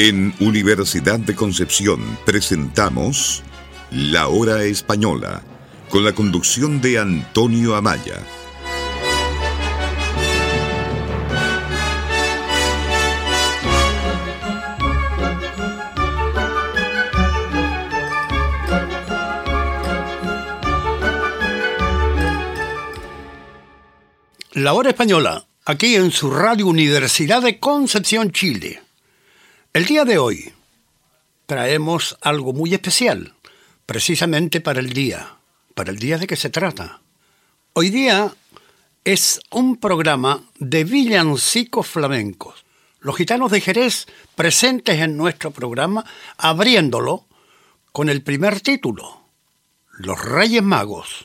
En Universidad de Concepción presentamos La Hora Española, con la conducción de Antonio Amaya. La Hora Española, aquí en su Radio Universidad de Concepción, Chile. El día de hoy traemos algo muy especial, precisamente para el día. ¿Para el día de qué se trata? Hoy día es un programa de villancicos flamencos. Los gitanos de Jerez presentes en nuestro programa, abriéndolo con el primer título, Los Reyes Magos.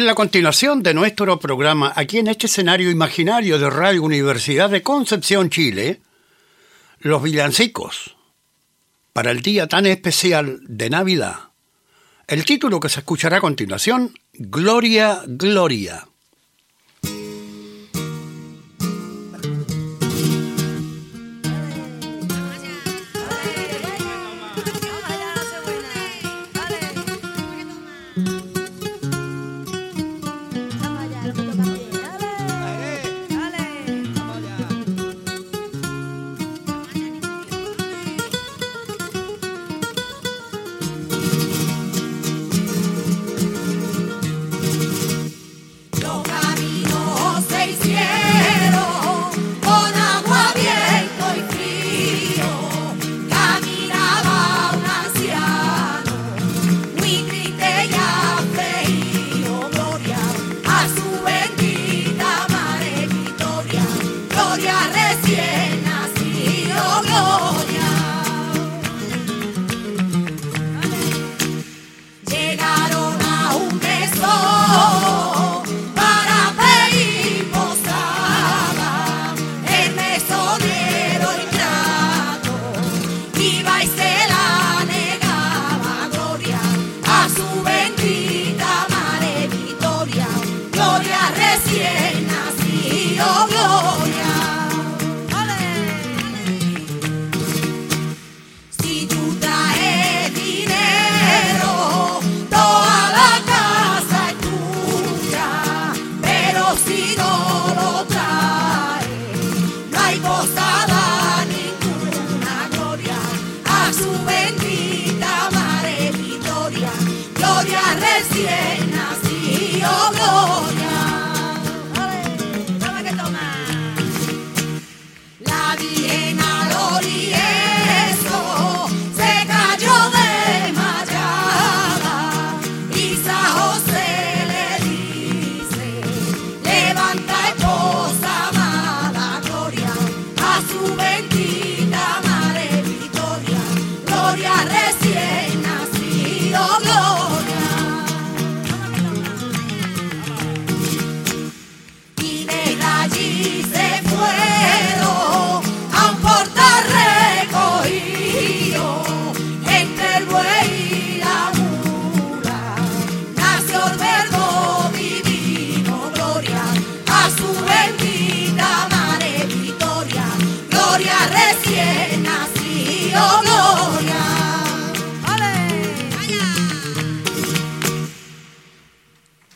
Es la continuación de nuestro programa aquí en este escenario imaginario de Radio Universidad de Concepción, Chile, Los Villancicos, para el día tan especial de Navidad. El título que se escuchará a continuación, Gloria, Gloria.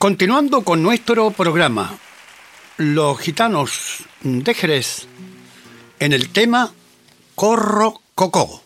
Continuando con nuestro programa, los gitanos de Jerez en el tema Corro Cocó.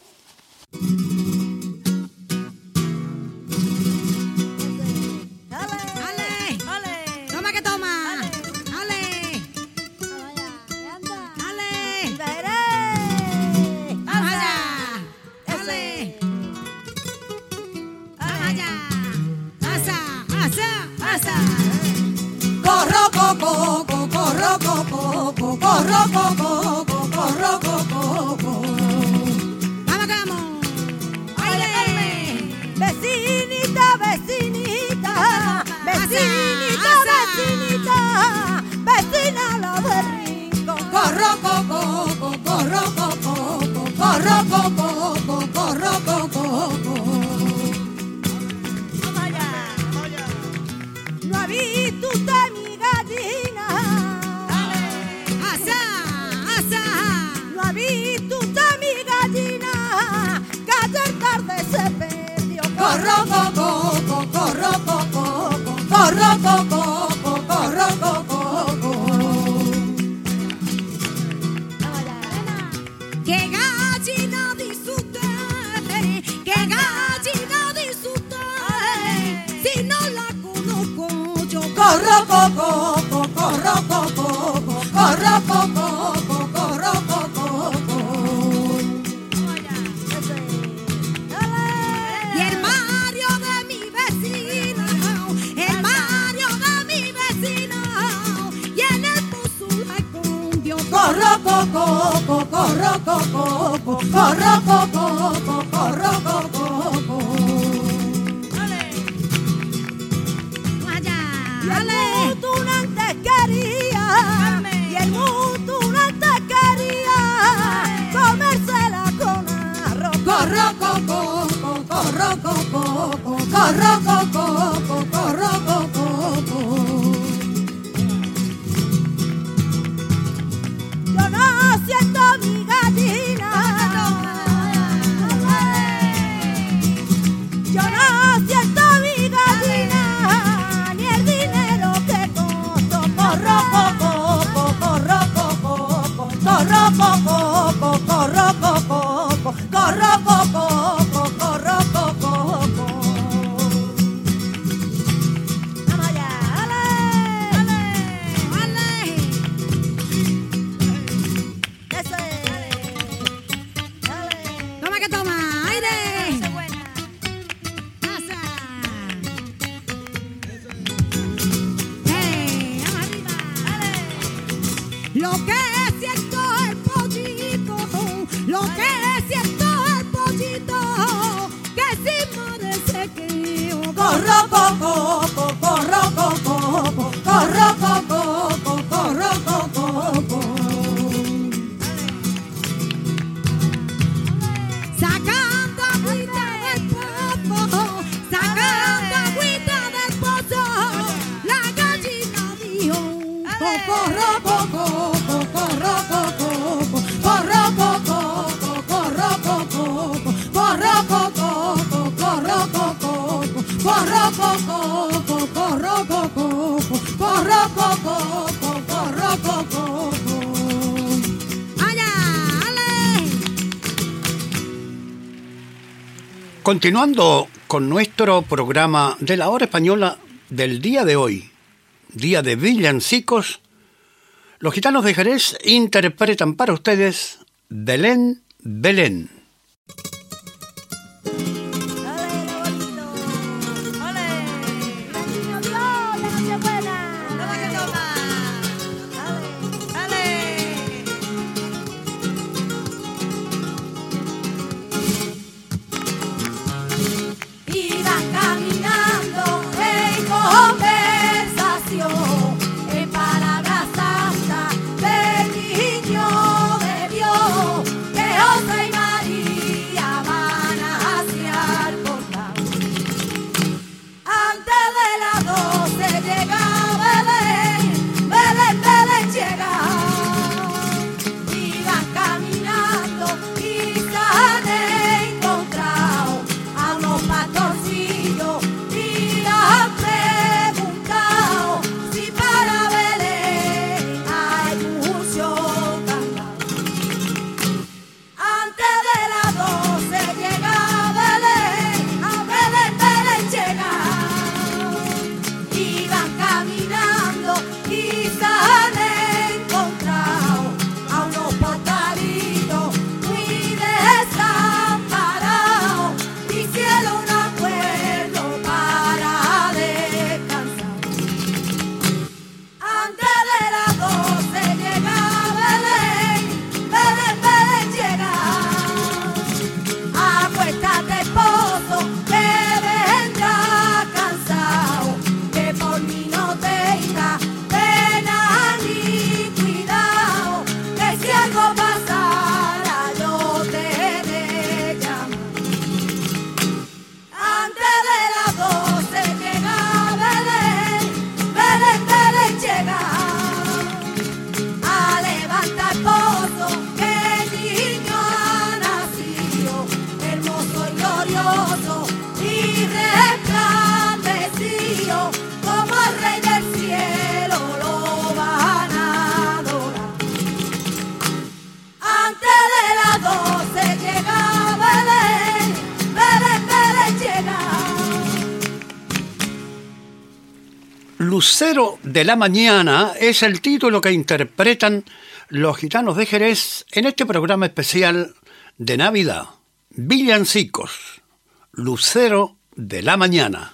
rock. Continuando con nuestro programa de la hora española del día de hoy, día de villancicos, los gitanos de Jerez interpretan para ustedes Belén, Belén. De la Mañana es el título que interpretan los gitanos de Jerez en este programa especial de Navidad. Villancicos, Lucero de la Mañana.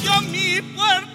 Yo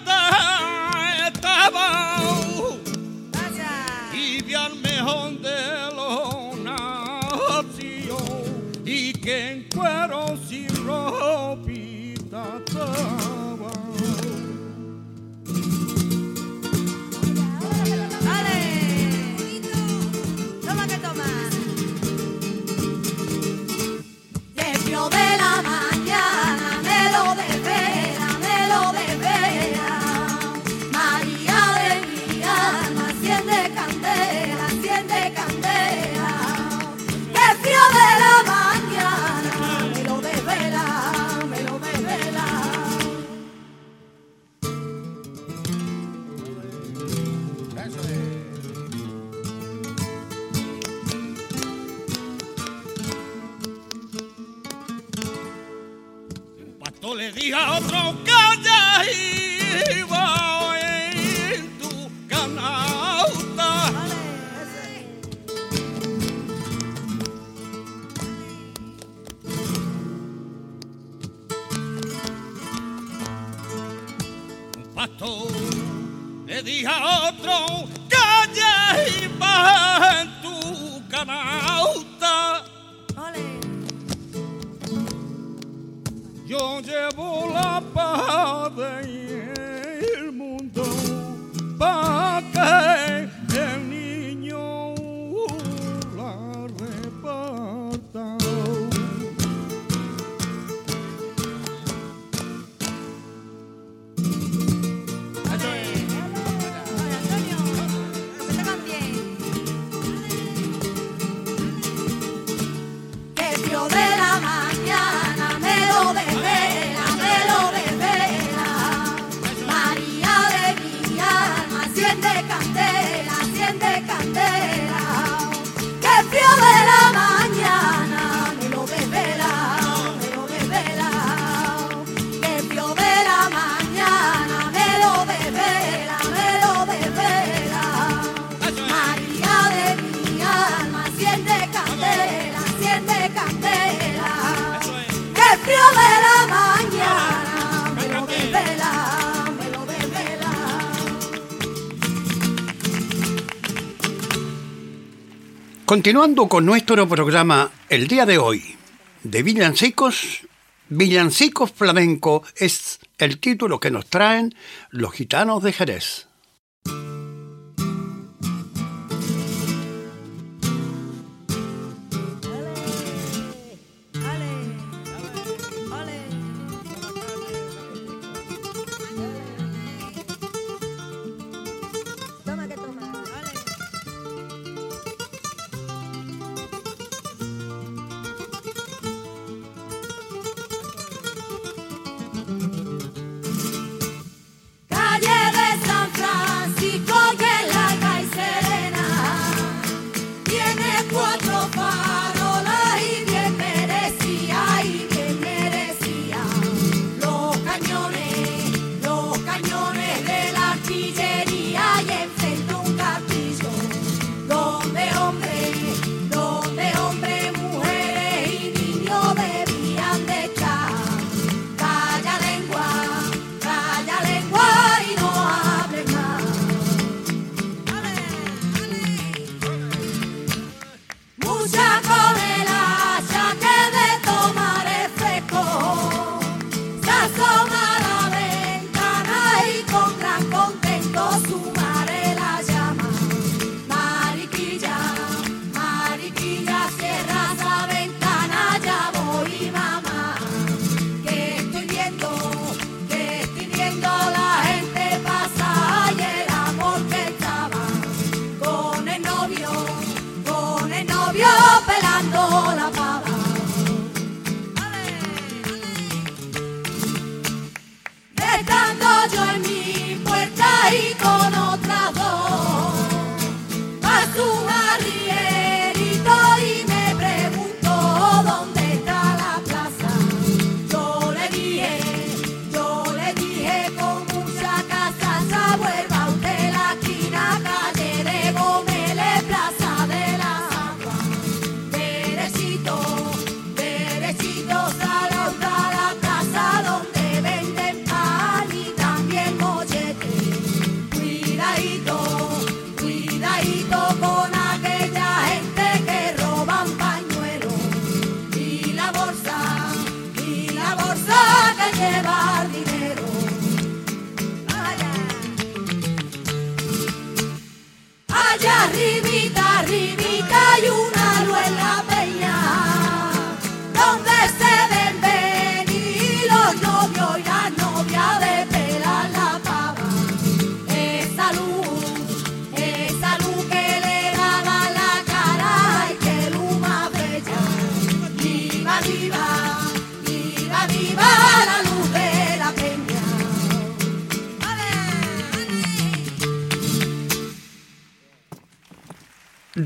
Continuando con nuestro programa el día de hoy de villancicos, villancicos flamenco es el título que nos traen los gitanos de Jerez.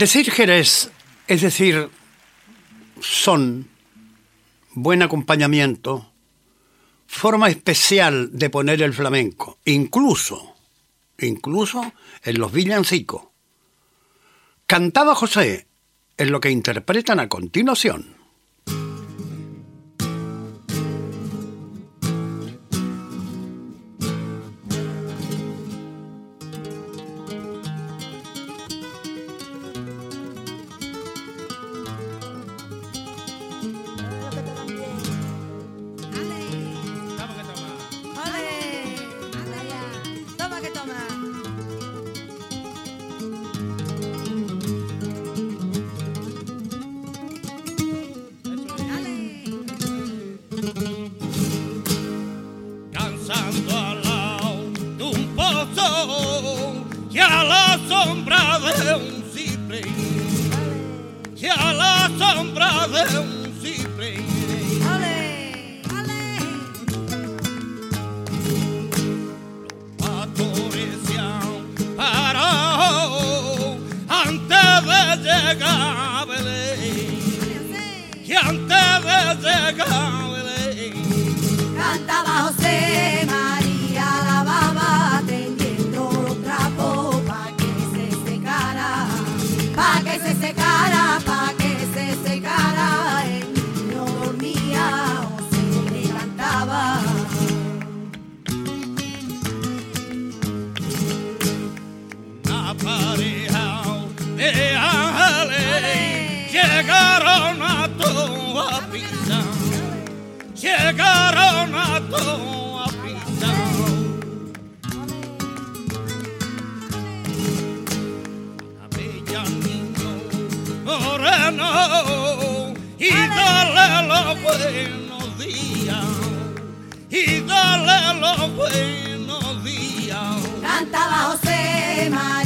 Decir Jerez, es decir, son buen acompañamiento, forma especial de poner el flamenco, incluso, incluso en los villancicos. Cantaba José en lo que interpretan a continuación. Dale los buenos días, y dale los buenos días. Cantaba José María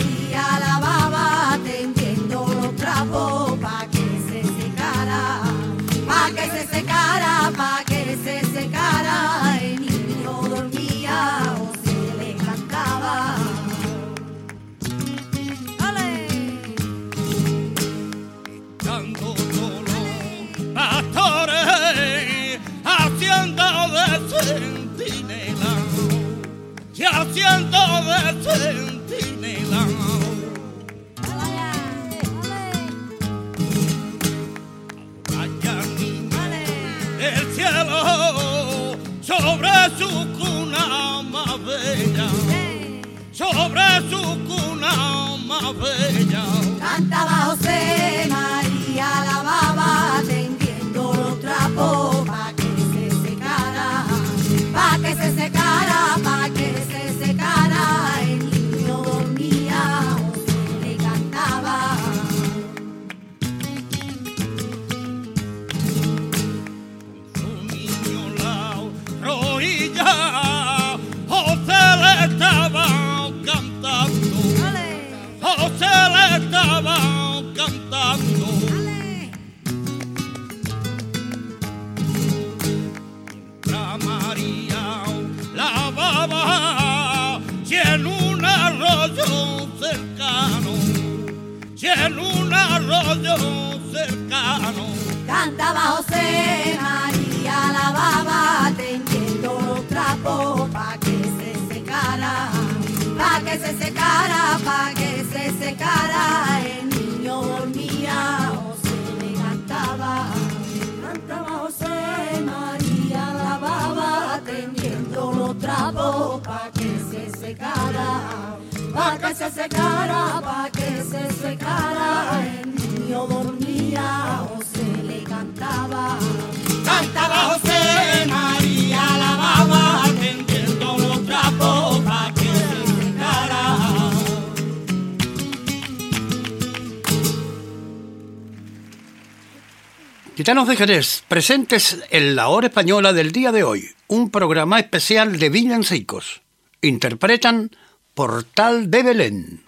y haciendo de centinela vaya del cielo sobre su cuna más bella sobre su cuna más bella Cantaba José y en un arroyo cercano. Cantaba José María la baba tendiendo los trapos pa' que se secara, pa' que se secara, pa' que se secara. El niño dormía o se le cantaba. Cantaba José María la baba tendiendo los trapos pa' que se secara, pa' que se secara, pa' que se secara. El niño dormía o se le cantaba. Cantaba José María la baba tendiendo los trapos pa' que se secara. Gitanos de Jerez, presentes en la hora española del día de hoy, un programa especial de villancicos. Interpretan Portal de Belén.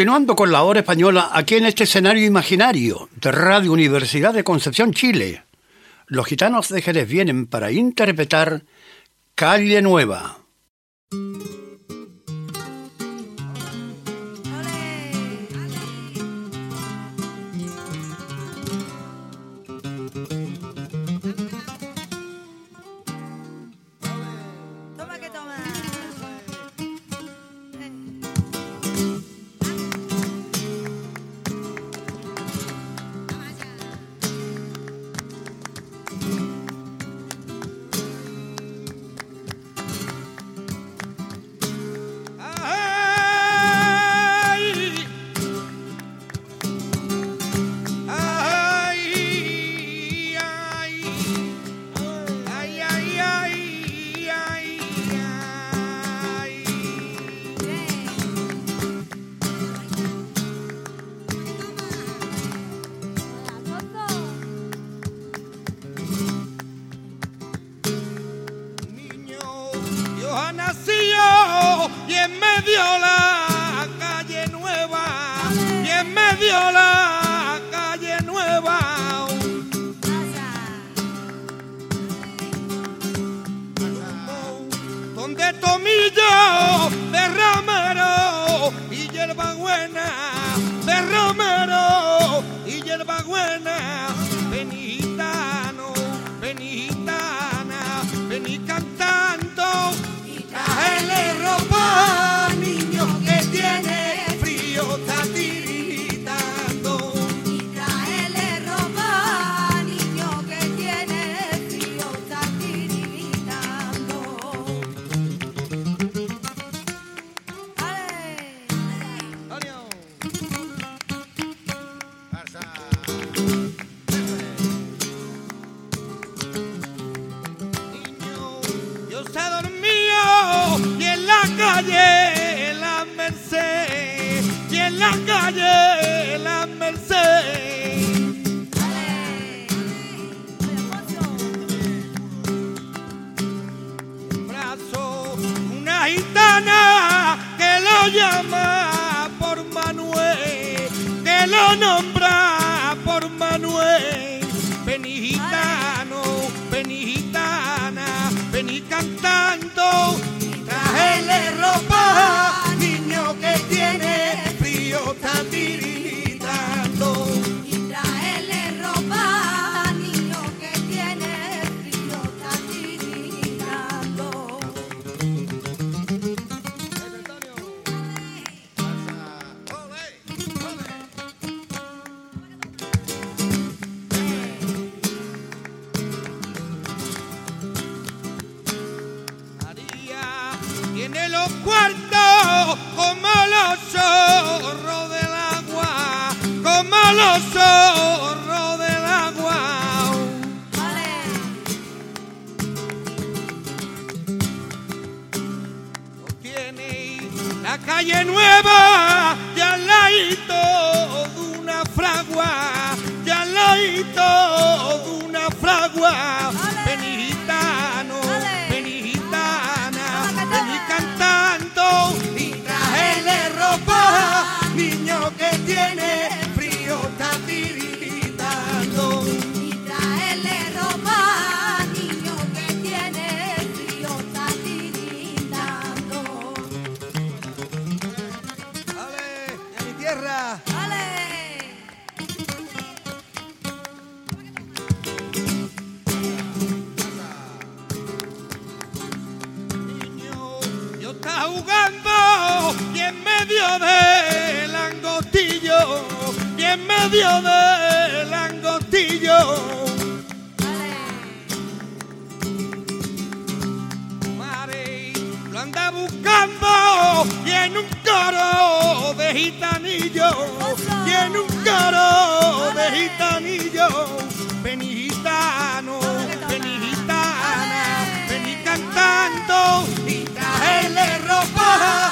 Continuando con la hora española aquí en este escenario imaginario de Radio Universidad de Concepción, Chile, los gitanos de Jerez vienen para interpretar Calle Nueva. Lo nombra por Manuel. Vení medio del angostillo, y en medio del angostillo. Mare, lo anda buscando y en un coro de gitanillo, y en un coro de gitanillo, vení gitano, vení gitana, vení cantando y traele ropa,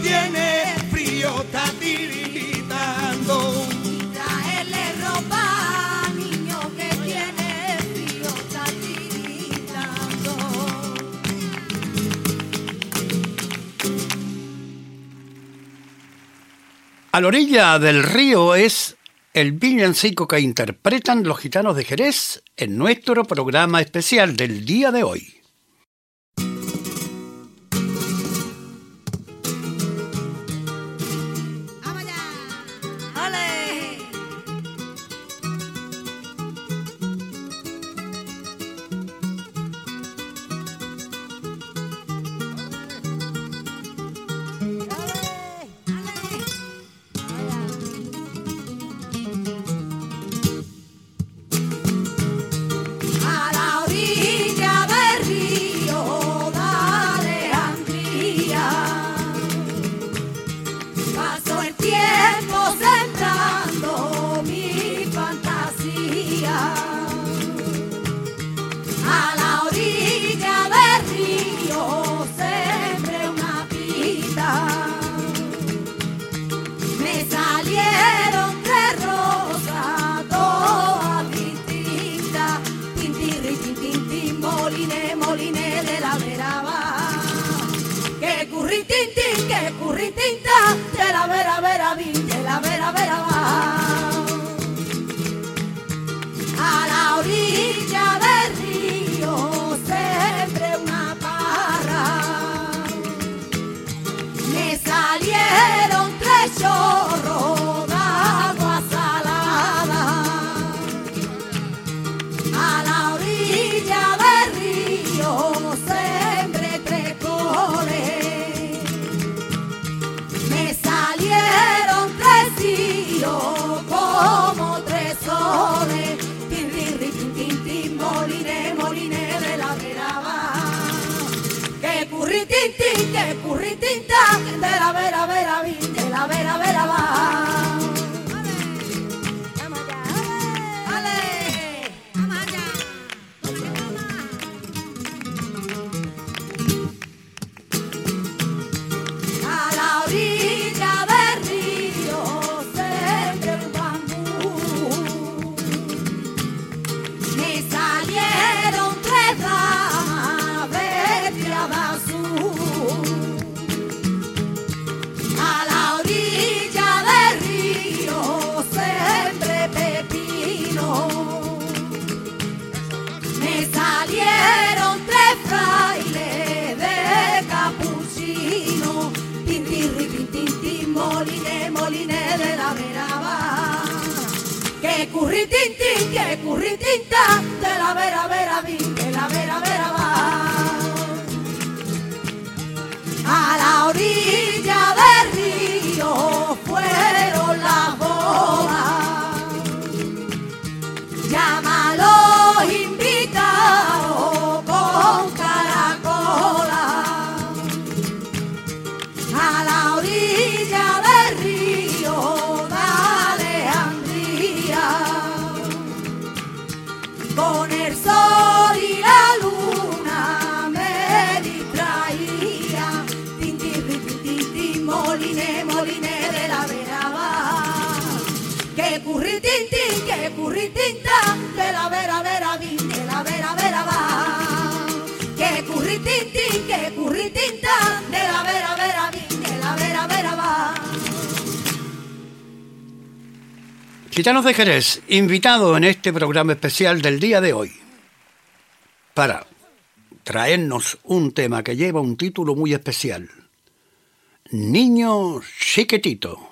tiene frío, está tiritando. Y traele ropa, niño que tiene frío, está tiritando. A la orilla del río es el villancico que interpretan los gitanos de Jerez en nuestro programa especial del día de hoy. curritinta, de la vereda. Gitanos de Jerez, invitado en este programa especial del día de hoy para traernos un tema que lleva un título muy especial. Niño chiquitito.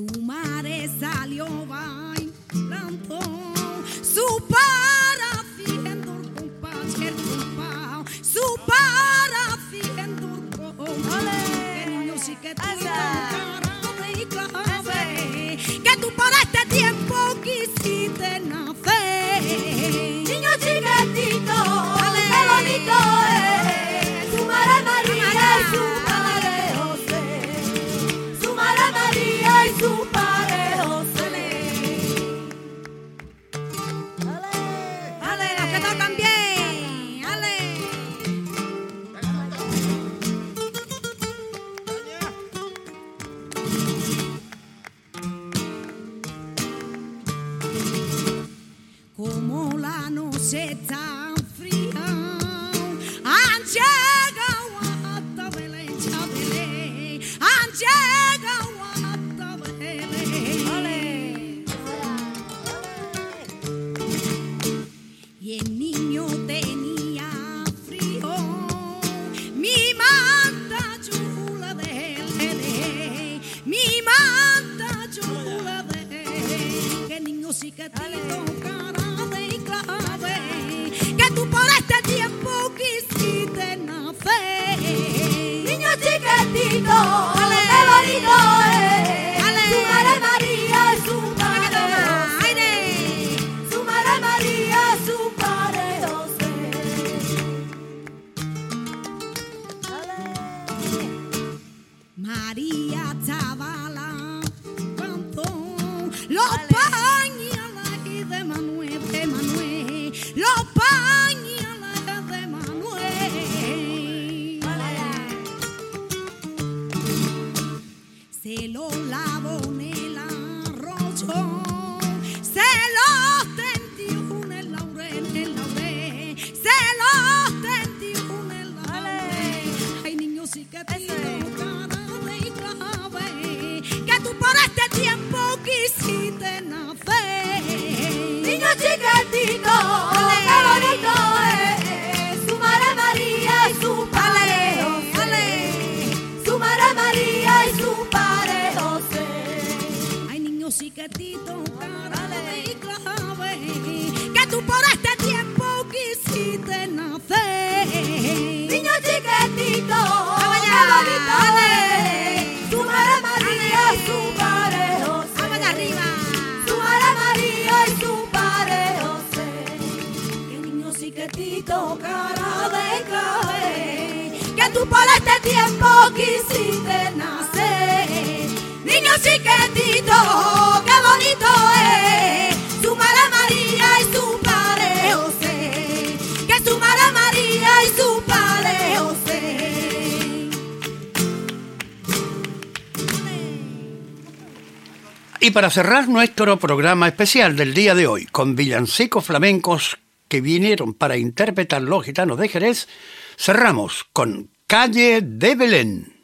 Su mare salió bailando, su padre. Y para cerrar nuestro programa especial del día de hoy, con villancicos flamencos que vinieron para interpretar los gitanos de Jerez, cerramos con Calle de Belén.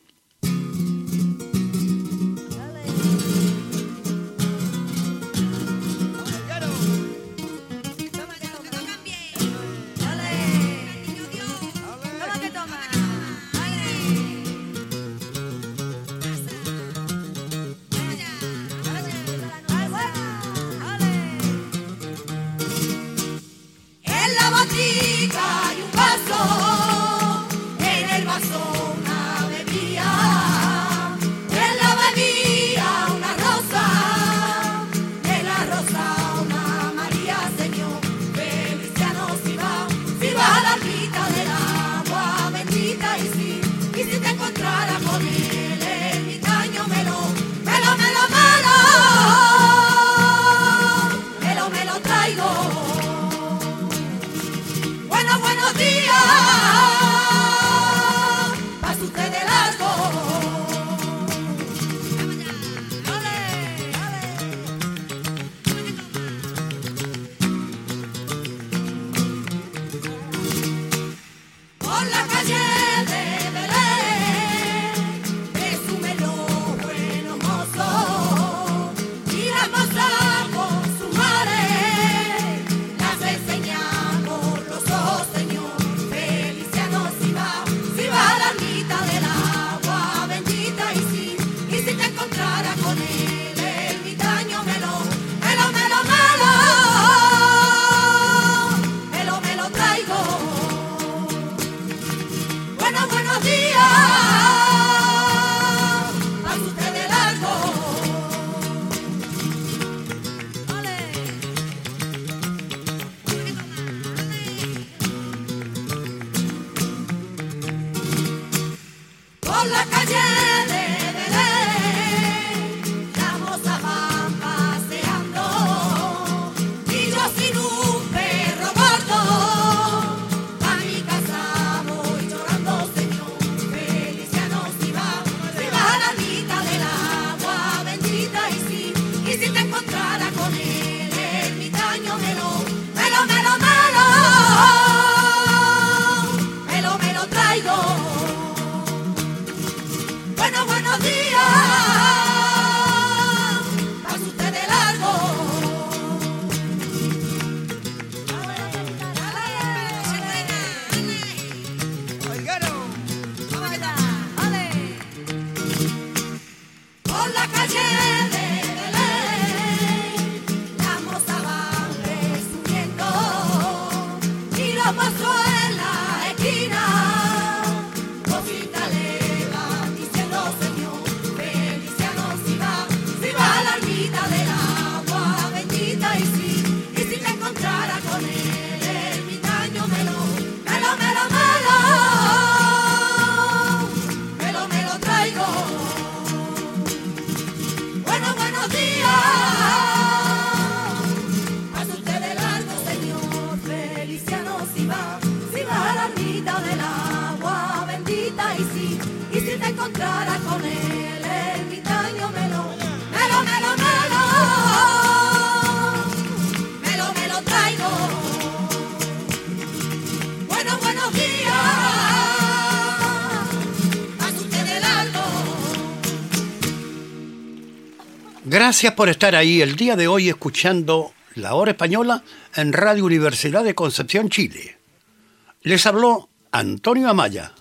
Gracias por estar ahí el día de hoy escuchando La Hora Española en Radio Universidad de Concepción, Chile. Les habló Antonio Amaya.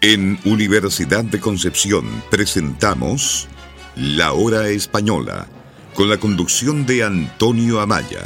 En Universidad de Concepción presentamos La Hora Española con la conducción de Antonio Amaya.